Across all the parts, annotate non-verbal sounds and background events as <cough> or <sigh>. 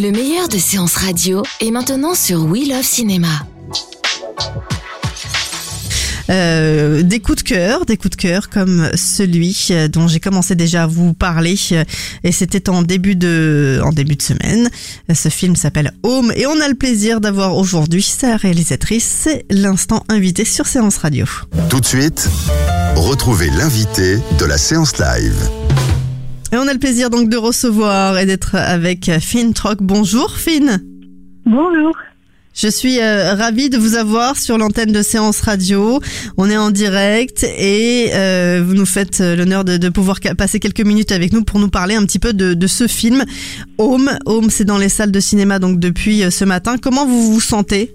Le meilleur de séances radio est maintenant sur We Love Cinéma. Euh, des coups de cœur, des coups de cœur comme celui euh, dont j'ai commencé déjà à vous parler euh, et c'était en début de en début de semaine. Ce film s'appelle Home et on a le plaisir d'avoir aujourd'hui sa réalisatrice, c'est l'instant invité sur Séance Radio. Tout de suite, retrouvez l'invité de la séance live. Et on a le plaisir donc de recevoir et d'être avec Finn Troc. Bonjour Finn. Bonjour. Je suis euh, ravie de vous avoir sur l'antenne de Séance Radio. On est en direct et euh, vous nous faites euh, l'honneur de, de pouvoir passer quelques minutes avec nous pour nous parler un petit peu de, de ce film Home. Home, c'est dans les salles de cinéma donc depuis euh, ce matin. Comment vous vous sentez?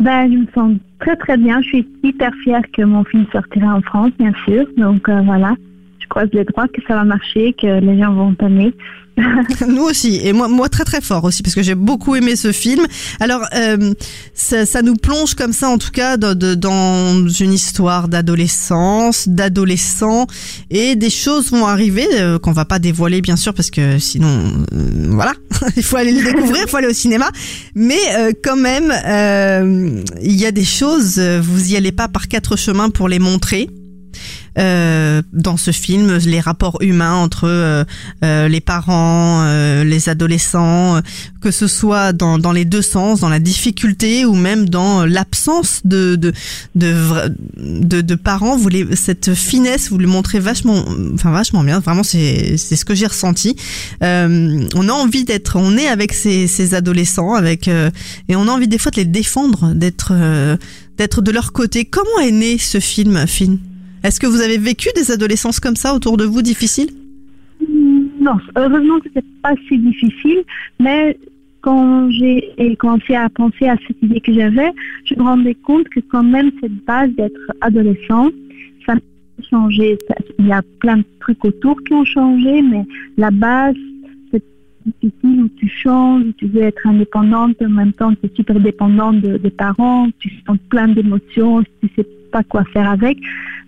Ben, je me sens très très bien. Je suis hyper fière que mon film sortira en France, bien sûr. Donc euh, voilà, je croise les droits que ça va marcher, que les gens vont aimer. <laughs> Nous aussi, et moi, moi très très fort aussi, parce que j'ai beaucoup aimé ce film. Alors, euh, ça, nous plonge comme ça, en tout cas, dans, une histoire d'adolescence, d'adolescents, et des choses vont arriver euh, qu'on va pas dévoiler, bien sûr, parce que sinon, euh, voilà, <laughs> il faut aller le découvrir, il faut aller au cinéma. Mais euh, quand même, il y a des choses, vous y allez pas par quatre chemins pour les montrer. Euh, dans ce film, les rapports humains entre euh, euh, les parents, euh, les adolescents, euh, que ce soit dans, dans les deux sens, dans la difficulté ou même dans l'absence de de, de parents. Vous les, cette finesse, vous le montrez vachement, enfin vachement bien. Vraiment, c'est ce que j'ai ressenti. Euh, on a envie d'être, on est avec ces, ces adolescents, avec euh, et on a envie des fois de les défendre, d'être euh, d'être de leur côté. Comment est né ce film, Finn? Est-ce que vous avez vécu des adolescences comme ça autour de vous, difficiles? Non, heureusement que c'est pas si difficile, mais quand j'ai commencé à penser à cette idée que j'avais, je me rendais compte que quand même cette base d'être adolescent, ça a changé. Il y a plein de trucs autour qui ont changé, mais la base, c'est difficile où tu changes, où tu veux être indépendante, en même temps tu es super dépendante de- des parents, tu sens plein d'émotions, tu sais pas quoi faire avec.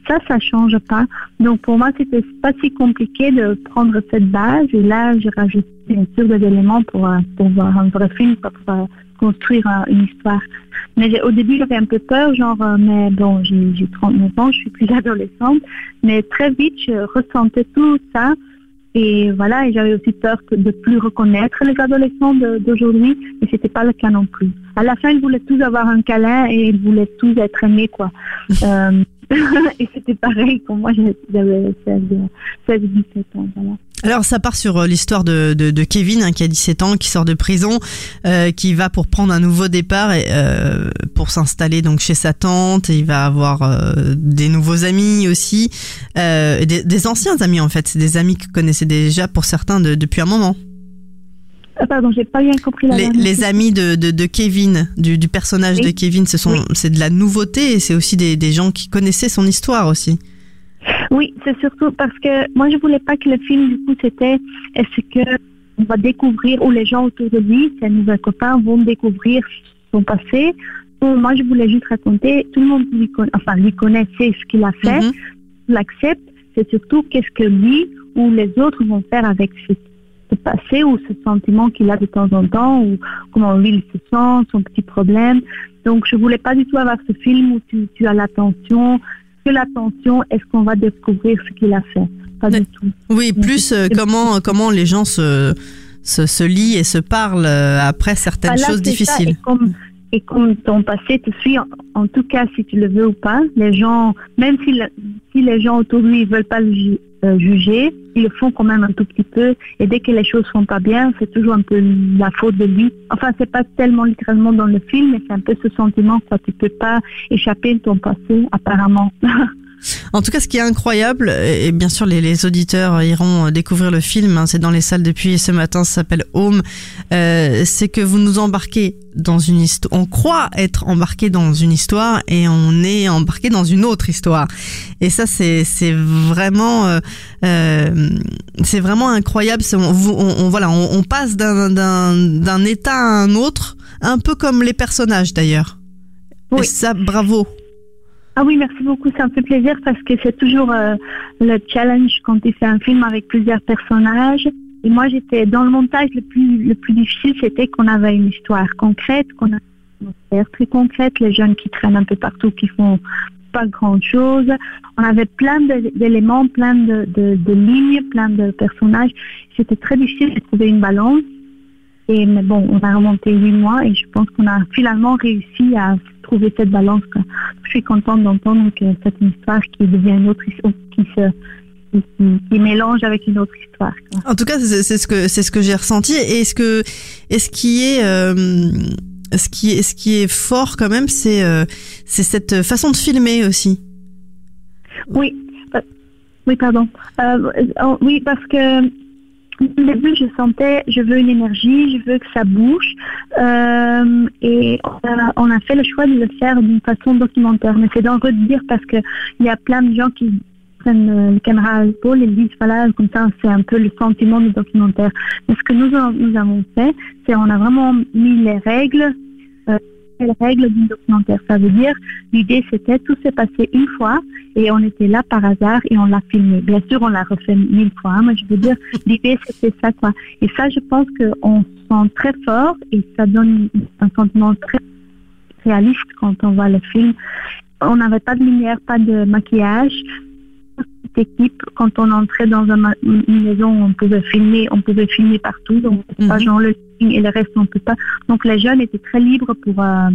Ça, ça change pas. Donc pour moi, c'était pas si compliqué de prendre cette base et là, j'ai rajouté bien sûr des éléments pour, euh, pour voir un vrai film, pour, euh, construire euh, une histoire. Mais au début, j'avais un peu peur, genre, mais bon, j'ai j'ai 39 ans, je suis plus <laughs> adolescente, mais très vite, je ressentais tout ça. Et voilà, et j'avais aussi peur de plus reconnaître les adolescents d'aujourd'hui, et c'était pas le cas non plus. À la fin, ils voulaient tous avoir un câlin et ils voulaient tous être aimés, quoi. <laughs> Euh, <laughs> et c'était pareil pour moi, j'avais 16, 16 17 ans, voilà. Alors ça part sur euh, l'histoire de, de, de Kevin hein, qui a 17 ans, qui sort de prison, euh, qui va pour prendre un nouveau départ euh, pour s'installer donc chez sa tante. Et il va avoir euh, des nouveaux amis aussi, euh, des, des anciens amis en fait. C'est des amis qu'il connaissait déjà pour certains de- depuis un moment. Ah, pardon, j'ai pas bien compris la Les, les amis de, de, de Kevin, du, du personnage Oui. de Kevin, ce sont Oui. c'est de la nouveauté et c'est aussi des, des gens qui connaissaient son histoire aussi. Oui, c'est surtout parce que moi, je voulais pas que le film, du coup, c'était est-ce que on va découvrir, ou les gens autour de lui, ses nouveaux copains, vont découvrir son passé. Moi, je voulais juste raconter, tout le monde lui enfin, lui connaît, sait ce qu'il a fait, Mhm. l'accepte. C'est surtout qu'est-ce que lui ou les autres vont faire avec ce, ce passé ou ce sentiment qu'il a de temps en temps, ou comment lui il se sent, son petit problème. Donc, je voulais pas du tout avoir ce film où tu, tu as l'attention, que l'attention, est-ce qu'on va découvrir ce qu'il a fait? Pas Mais- du tout. Oui, plus euh, comment comment les gens se se, se lient et se parlent euh, après certaines Voilà, choses ça. difficiles. Et comme, et comme ton passé te suit, en, en tout cas, si tu le veux ou pas, les gens, même si, le- si les gens autour de lui ne veulent pas le euh, juger, ils le font quand même un tout petit peu. Et dès que les choses sont pas bien, c'est toujours un peu la faute de lui. Enfin, c'est pas tellement littéralement dans le film, mais c'est un peu ce sentiment que tu peux pas échapper de ton passé, apparemment. <laughs> En tout cas, ce qui est incroyable, et bien sûr les, les auditeurs iront découvrir le film, hein, c'est dans les salles depuis ce matin, ça s'appelle Home, euh, c'est que vous nous embarquez dans une histoire, on croit être embarqué dans une histoire et on est embarqué dans une autre histoire. Et ça, c'est c'est vraiment, euh, euh, c'est vraiment incroyable. On, vous- on- on- voilà, on, on passe d'un d'un état à un autre, un peu comme les personnages d'ailleurs. Et Oui. ça, bravo. Ah oui, merci beaucoup, ça me fait plaisir parce que c'est toujours euh, le challenge quand tu fais un film avec plusieurs personnages Et moi, j'étais dans le montage le plus le plus difficile, c'était qu'on avait une histoire concrète, qu'on a une atmosphère très concrète, les jeunes qui traînent un peu partout, qui font pas grand chose. On avait plein d'éléments, plein de, de, de lignes, plein de personnages. C'était très difficile de trouver une balance. Et mais bon, on a remonté huit mois et je pense qu'on a finalement réussi à trouver cette balance. quoi. Je suis contente d'entendre que c'est une histoire qui devient une autre histoire, qui se qui, mélange avec une autre histoire. quoi. En tout cas, c'est ce que c'est ce que j'ai ressenti. Et ce que et ce qui est euh, ce qui est ce qui est fort quand même, c'est euh, c'est cette façon de filmer aussi. Oui, euh, oui, pardon. Euh, oui, parce que au début, je sentais, je veux une énergie, je veux que ça bouge. Euh, et on a, fait le choix de le faire d'une façon documentaire. Mais c'est dangereux de dire parce que il y a plein de gens qui prennent euh, le caméra à l'épaule et disent voilà, comme ça, c'est un peu le sentiment du documentaire. Mais ce que nous, nous avons fait, c'est on a vraiment mis les règles. Les règles du documentaire. Ça veut dire, l'idée c'était tout s'est passé une fois et on était là par hasard et on l'a filmé. Bien sûr, on l'a refait mille fois, hein, mais je veux dire, <laughs> l'idée c'était ça quoi. Et ça, je pense qu'on sent très fort et ça donne un sentiment très réaliste quand on voit le film. On n'avait pas de lumière, pas de maquillage. Cette équipe, quand on entrait dans une maison, on pouvait filmer, on pouvait filmer partout. Donc, pas genre le et le reste, on peut pas. Donc, les jeunes étaient très libres pour, euh,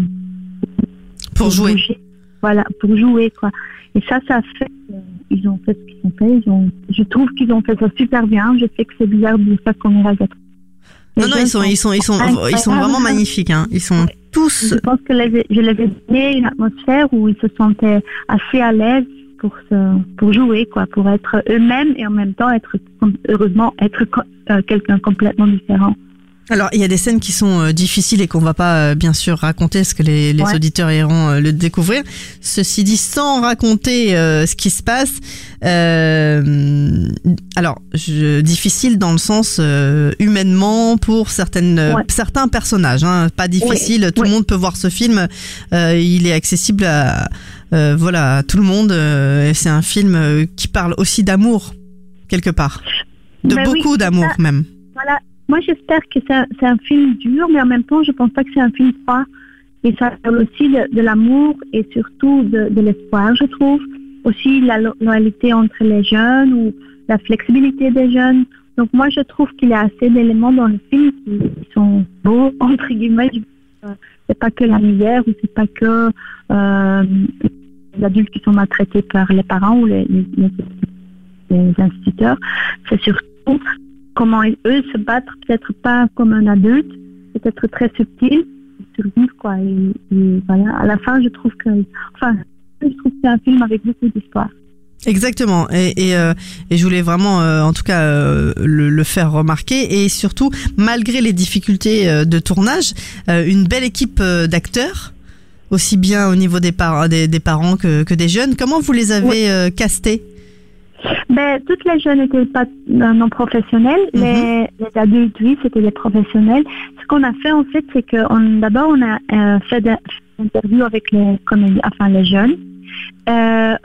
Pour jouer. bouger. Voilà, pour jouer, quoi. Et ça, ça fait, euh, ils ont fait ce qu'ils ont fait. Ils ont, je trouve qu'ils ont fait ça super bien. Je sais que c'est bizarre de ça comme réalisateur. Les Non, non, ils sont, ils sont, ils sont, ils sont vraiment magnifiques. Hein. Ils sont tous. Je pense que les- je les ai donné une atmosphère où ils se sentaient assez à l'aise pour se, pour jouer, quoi, pour être eux-mêmes et en même temps être, heureusement, être euh, quelqu'un complètement différent. Alors, il y a des scènes qui sont euh, difficiles et qu'on va pas euh, bien sûr raconter, parce que les, les Ouais. auditeurs iront euh, le découvrir. Ceci dit, sans raconter euh, ce qui se passe. euh, alors, je, difficile dans le sens humainement pour certaines, Ouais. certains personnages. Hein, pas difficile. tout le monde peut voir ce film. Euh, il est accessible à, euh, voilà, à tout le monde. euh, et c'est un film qui parle aussi d'amour quelque part, de oui, beaucoup d'amour même. Voilà. Moi, j'espère que c'est un, film dur, mais en même temps, je pense pas que c'est un film froid. Et ça parle aussi de, l'amour et surtout de, l'espoir, je trouve. Aussi la lo- loyauté entre les jeunes ou la flexibilité des jeunes. Donc moi, je trouve qu'il y a assez d'éléments dans le film qui, sont beaux, <laughs> entre guillemets. C'est pas que la misère ou c'est pas que euh, les adultes qui sont maltraités par les parents ou les instituteurs. C'est surtout comment ils- eux se battent, peut-être pas comme un adulte, peut-être très subtil, survivre quoi. Et, et voilà, à la fin, je trouve que, enfin, je trouve que c'est un film avec beaucoup d'histoire. Exactement. Et, et, euh, et je voulais vraiment, euh, en tout cas, euh, le, le faire remarquer. Et surtout, malgré les difficultés de tournage, une belle équipe d'acteurs, aussi bien au niveau des, par des, des parents que, que des jeunes. Comment vous les avez castés? Ben, toutes les jeunes n'étaient pas euh, non professionnels. Mhm. les, les adultes, oui, c'était des professionnels. Ce qu'on a fait, en fait, c'est que d'abord, on a euh, fait des interviews avec les comédiens, enfin les jeunes. Euh,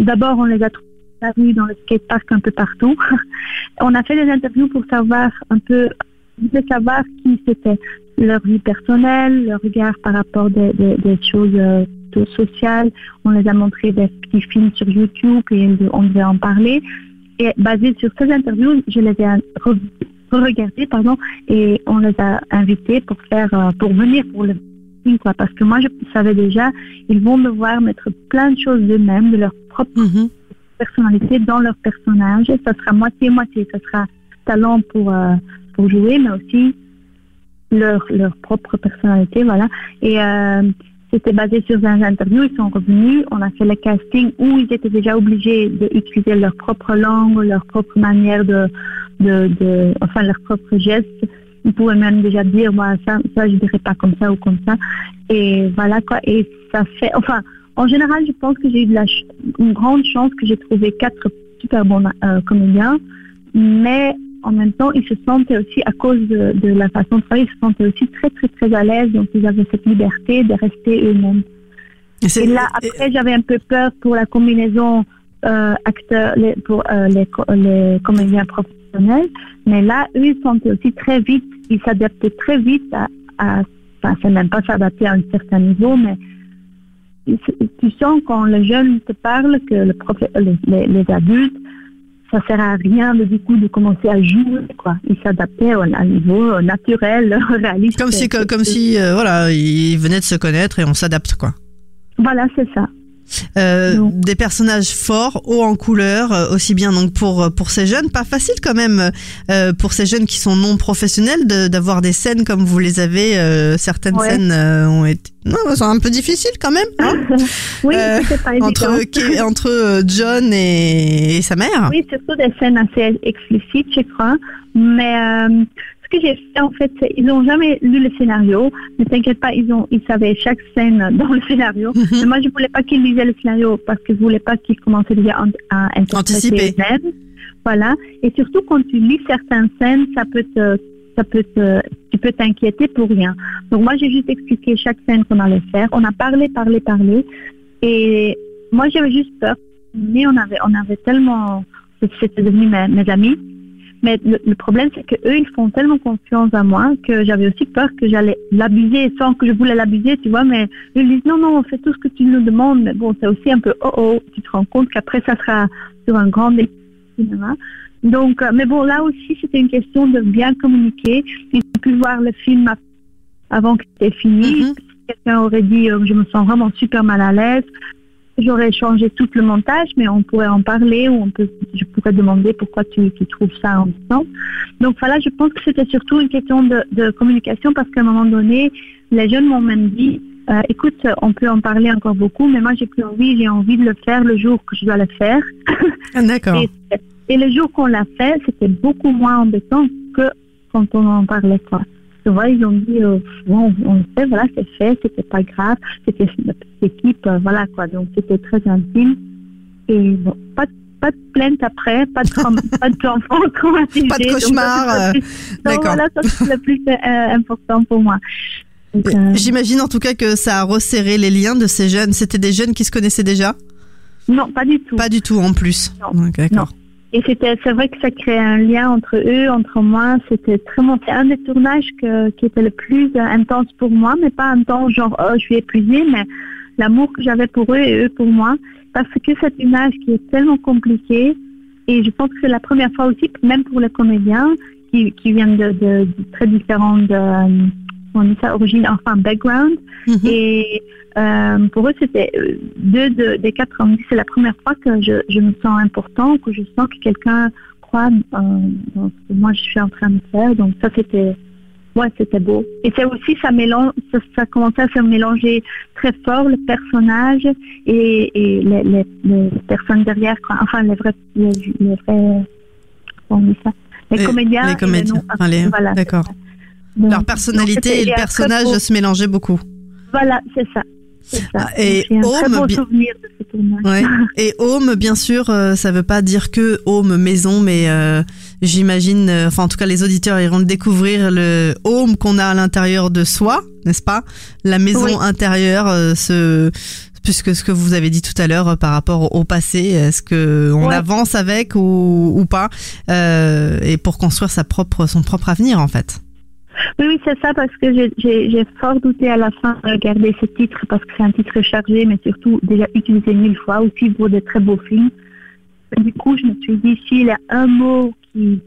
d'abord, on les a trouvés dans le skatepark, un peu partout. <laughs> on a fait des interviews pour savoir un peu, de savoir qui c'était, leur vie personnelle, leur regard par rapport des, des, des choses sociales. On les a montré des petits films sur YouTube et on devait en parler. Et basé sur ces interviews, je les ai re- pardon, et on les a invités pour faire, euh, pour venir pour le film, quoi. Parce que moi, je savais déjà, ils vont devoir mettre plein de choses d'eux-mêmes, de leur propre Mhm. personnalité dans leur personnage. Ça sera moitié-moitié. Ça sera talent pour, euh, pour jouer, mais aussi leur, leur propre personnalité. Voilà. Et euh, c'était basé sur un interview. Ils sont revenus. On a fait le casting où ils étaient déjà obligés d'utiliser leur propre langue, leur propre manière de, de, de enfin, leur propre geste. Ils pouvaient même déjà dire, moi, ça, ça, je dirais pas comme ça ou comme ça. Et voilà quoi. Et ça fait, enfin, en général, je pense que j'ai eu de la une grande chance que j'ai trouvé quatre super bons euh, comédiens, mais en même temps, ils se sentaient aussi, à cause de, de la façon de travailler, ils se sentaient aussi très, très, très à l'aise, donc ils avaient cette liberté de rester eux-mêmes. Et là, après, j'avais un peu peur pour la combinaison euh, acteurs, les, pour euh, les, co- les comédiens professionnels professionnel. Mais là, eux, ils sont aussi très vite, ils s'adaptent très vite à, à enfin, c'est même pas s'adapter à un certain niveau, mais tu sens quand les jeunes te parlent que le prof, les, les, les adultes ça sert à rien de, du coup de commencer à jouer quoi. Ils s'adaptaient à un niveau naturel, <laughs> réaliste. Comme si, comme, comme si, euh, voilà, ils venaient de se connaître et on s'adapte quoi. Voilà, c'est ça. Euh, des personnages forts, hauts en couleur, euh, aussi bien donc pour pour ces jeunes, pas facile quand même euh, pour ces jeunes qui sont non professionnels de- d'avoir des scènes comme vous les avez. euh, certaines Ouais. scènes euh, ont été, non, sont un peu difficiles quand même hein, <laughs> oui, Euh, c'est pas évident. entre euh, John et, et sa mère. Oui, surtout des scènes assez explicites, je crois. Mais euh, que j'ai fait, en fait, ils n'ont jamais lu le scénario. Ne t'inquiète pas, ils ont, ils savaient chaque scène <laughs> dans le scénario. Mhm. Mais moi, je voulais pas qu'ils lisaient le scénario parce que je voulais pas qu'ils commençaient déjà à, Anticiper. Voilà. Et surtout, quand tu lis certaines scènes, ça peut te, ça peut te, tu peux t'inquiéter pour rien. Donc moi, j'ai juste expliqué chaque scène qu'on allait faire. On a parlé, parlé, parlé. Et moi, j'avais juste peur. Mais on avait, on avait tellement, c'était devenu mes, mes amis. Mais le, le problème, c'est que eux, ils font tellement confiance à moi que j'avais aussi peur que j'allais l'abuser sans que je voulais l'abuser, tu vois. Mais ils disent non, non, on fait tout ce que tu nous demandes. Mais bon, c'est aussi un peu oh oh. Tu te rends compte qu'après, ça sera sur un grand cinéma. Donc, euh, mais bon, là aussi, c'était une question de bien communiquer. Ils ont pu voir le film avant que c'était fini. Mhm. Quelqu'un aurait dit, euh, je me sens vraiment super mal à l'aise. J'aurais changé tout le montage, mais on pourrait en parler ou on peut, je pourrais demander pourquoi tu, tu trouves ça ennuyant. Donc voilà, je pense que c'était surtout une question de, de communication parce qu'à un moment donné, les jeunes m'ont même dit, euh, écoute, on peut en parler encore beaucoup, mais moi j'ai plus envie, j'ai envie de le faire le jour que je dois le faire. Ah, D'accord. Et, et le jour qu'on l'a fait, c'était beaucoup moins embêtant que quand on en parlait quoi. Vois, ils ont dit euh, bon, on le fait, voilà, c'est fait, c'était pas grave, c'était petite équipe, euh, voilà quoi. Donc c'était très intime et bon, pas de- pas de plainte après, pas de <laughs> pas d'enfants traumatisés. Pas de Donc, ça, cauchemar, euh, plus- voilà, ça c'est le plus euh, important pour moi. Euh, J'imagine en tout cas que ça a resserré les liens de ces jeunes. C'était des jeunes qui se connaissaient déjà? Non, pas du tout. Pas du tout en plus. Non. Donc, D'accord. Et c'était, c'est vrai que ça créait un lien entre eux, entre moi. C'était très bon. C'est un des tournages que, qui était le plus euh, intense pour moi, mais pas intense genre oh je suis épuisée, mais l'amour que j'avais pour eux et eux pour moi, parce que c'est une âge qui est tellement compliqué. Et je pense que c'est la première fois aussi, même pour les comédiens qui, qui viennent de, de, de très différentes, euh, on dit ça, origines, enfin background. Mhm. Et euh, pour eux, c'était euh, deux de- des quatre ont dit c'est la première fois que je, je me sens important, que je sens que quelqu'un croit euh, dans ce que moi je suis en train de faire. Donc ça, c'était ouais, c'était beau. Et c'est aussi ça mélange, ça, ça commençait à se mélanger très fort le personnage et, et les, les, les personnes derrière, quoi. enfin les vrais, les, les vrais, comment on dit ça, les, comédiens, les comédiens. non- Enfin, les- voilà, d'accord. Leur personnalité et le personnage beau- se mélangeaient beaucoup. voilà, c'est ça. Ça. Et très Home, beau bi- souvenir de ce tournage. Ouais. <laughs> Et home, bien sûr, euh, ça veut pas dire que home maison, mais euh, j'imagine, euh, enfin en tout cas les auditeurs iront découvrir le home qu'on a à l'intérieur de soi, n'est-ce pas? La maison Oui. intérieure, euh, ce puisque ce que vous avez dit tout à l'heure euh, par rapport au passé, est-ce que on Ouais. avance avec ou, ou pas euh, Et pour construire sa propre, son propre avenir en fait? Oui, oui, c'est ça, parce que j'ai- fort douté à la fin de regarder ce titre, parce que c'est un titre chargé, mais surtout déjà utilisé mille fois, aussi pour de très beaux films. Du coup, je me suis dit, s'il y a un mot qui,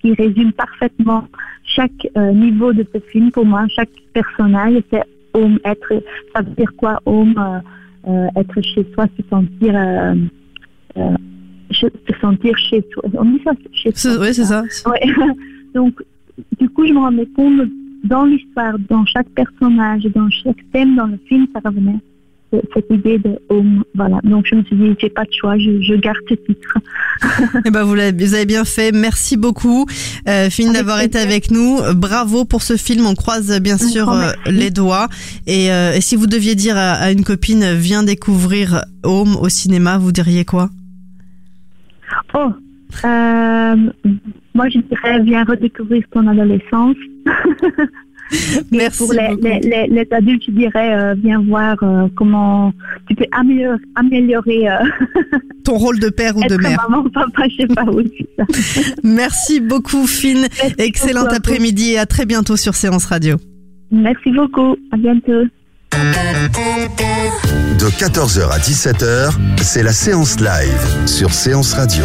qui résume parfaitement chaque euh, niveau de ce film, pour moi, chaque personnage, c'est home, être, ça veut dire quoi, home, euh, euh, être chez soi, se sentir, se se sentir chez soi. On dit ça, chez soi. Oui, c'est ça. Ouais. <laughs> Donc, du coup, je me rendais compte dans l'histoire, dans chaque personnage, dans chaque thème dans le film, ça revenait. ce- Cette idée de home, voilà. Donc, je me suis dit, j'ai pas de choix, je, je garde ce titre. <laughs> Eh ben vous, avez bien fait. Merci beaucoup, euh, Fine, d'avoir été avec nous. Bravo pour ce film. On croise euh, bien Un sûr euh, les doigts. Et, euh, et si vous deviez dire à, à une copine, euh, viens découvrir Home au cinéma, vous diriez quoi? Oh, euh, moi, je dirais, viens redécouvrir ton adolescence. <laughs> Merci pour les, beaucoup. les, les, les adultes, je dirais, euh, viens voir euh, comment tu peux améliorer, améliorer euh, <laughs> Ton rôle de père ou de être mère. maman, papa, je sais pas où. <laughs> Merci beaucoup, Finn. Merci Excellent après-midi et à très bientôt sur Séance Radio. Merci beaucoup. À bientôt. De 14h à 17h, c'est la séance live sur Séance Radio.